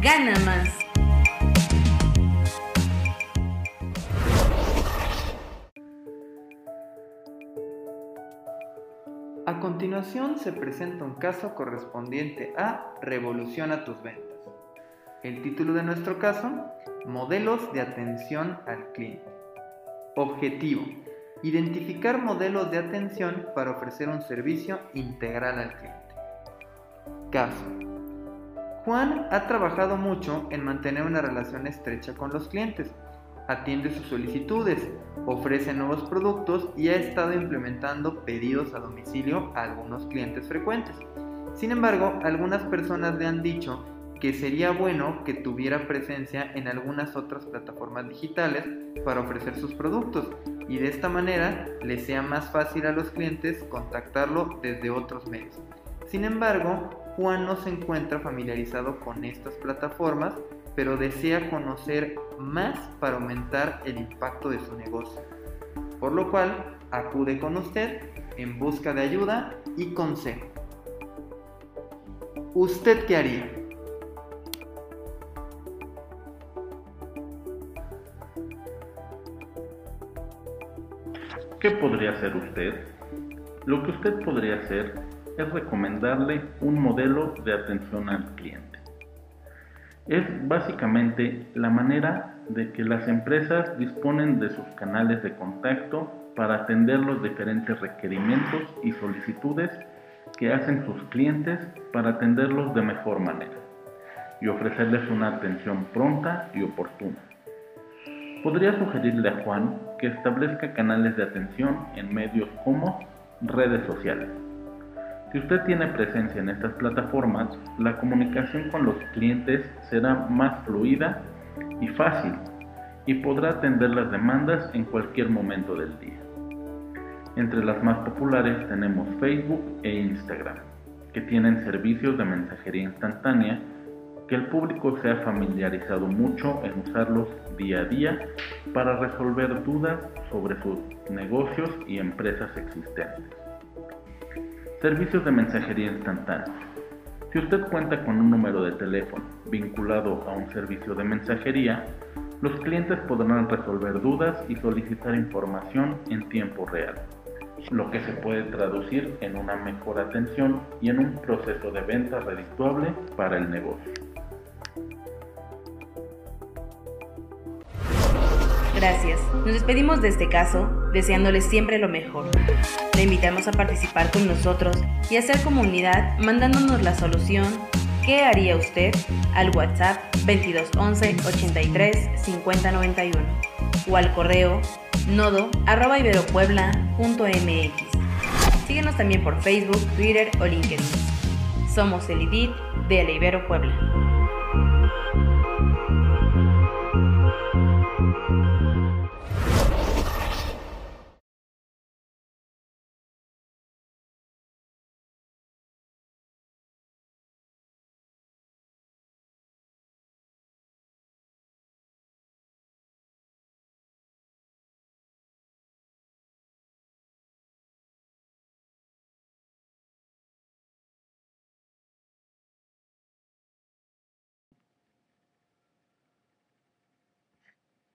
gana más. A continuación se presenta un caso correspondiente a Revoluciona tus ventas. El título de nuestro caso, Modelos de atención al cliente. Objetivo, identificar modelos de atención para ofrecer un servicio integral al cliente. Caso. Juan ha trabajado mucho en mantener una relación estrecha con los clientes. Atiende sus solicitudes, ofrece nuevos productos y ha estado implementando pedidos a domicilio a algunos clientes frecuentes. Sin embargo, algunas personas le han dicho que sería bueno que tuviera presencia en algunas otras plataformas digitales para ofrecer sus productos y de esta manera le sea más fácil a los clientes contactarlo desde otros medios. Sin embargo, Juan no se encuentra familiarizado con estas plataformas, pero desea conocer más para aumentar el impacto de su negocio. Por lo cual, acude con usted en busca de ayuda y consejo. ¿Usted qué haría? ¿Qué podría hacer usted? Lo que usted podría hacer es recomendarle un modelo de atención al cliente. Es básicamente la manera de que las empresas disponen de sus canales de contacto para atender los diferentes requerimientos y solicitudes que hacen sus clientes para atenderlos de mejor manera y ofrecerles una atención pronta y oportuna. Podría sugerirle a Juan que establezca canales de atención en medios como redes sociales. Si usted tiene presencia en estas plataformas, la comunicación con los clientes será más fluida y fácil y podrá atender las demandas en cualquier momento del día. Entre las más populares tenemos Facebook e Instagram, que tienen servicios de mensajería instantánea que el público se ha familiarizado mucho en usarlos día a día para resolver dudas sobre sus negocios y empresas existentes. Servicios de mensajería instantánea. Si usted cuenta con un número de teléfono vinculado a un servicio de mensajería, los clientes podrán resolver dudas y solicitar información en tiempo real, lo que se puede traducir en una mejor atención y en un proceso de venta redituable para el negocio. Gracias. Nos despedimos de este caso deseándoles siempre lo mejor. Le invitamos a participar con nosotros y hacer comunidad mandándonos la solución ¿Qué haría usted? al WhatsApp 2211 83 50 91 o al correo nodo iberopuebla.mx. Síguenos también por Facebook, Twitter o LinkedIn. Somos el IDIT de la Ibero Puebla.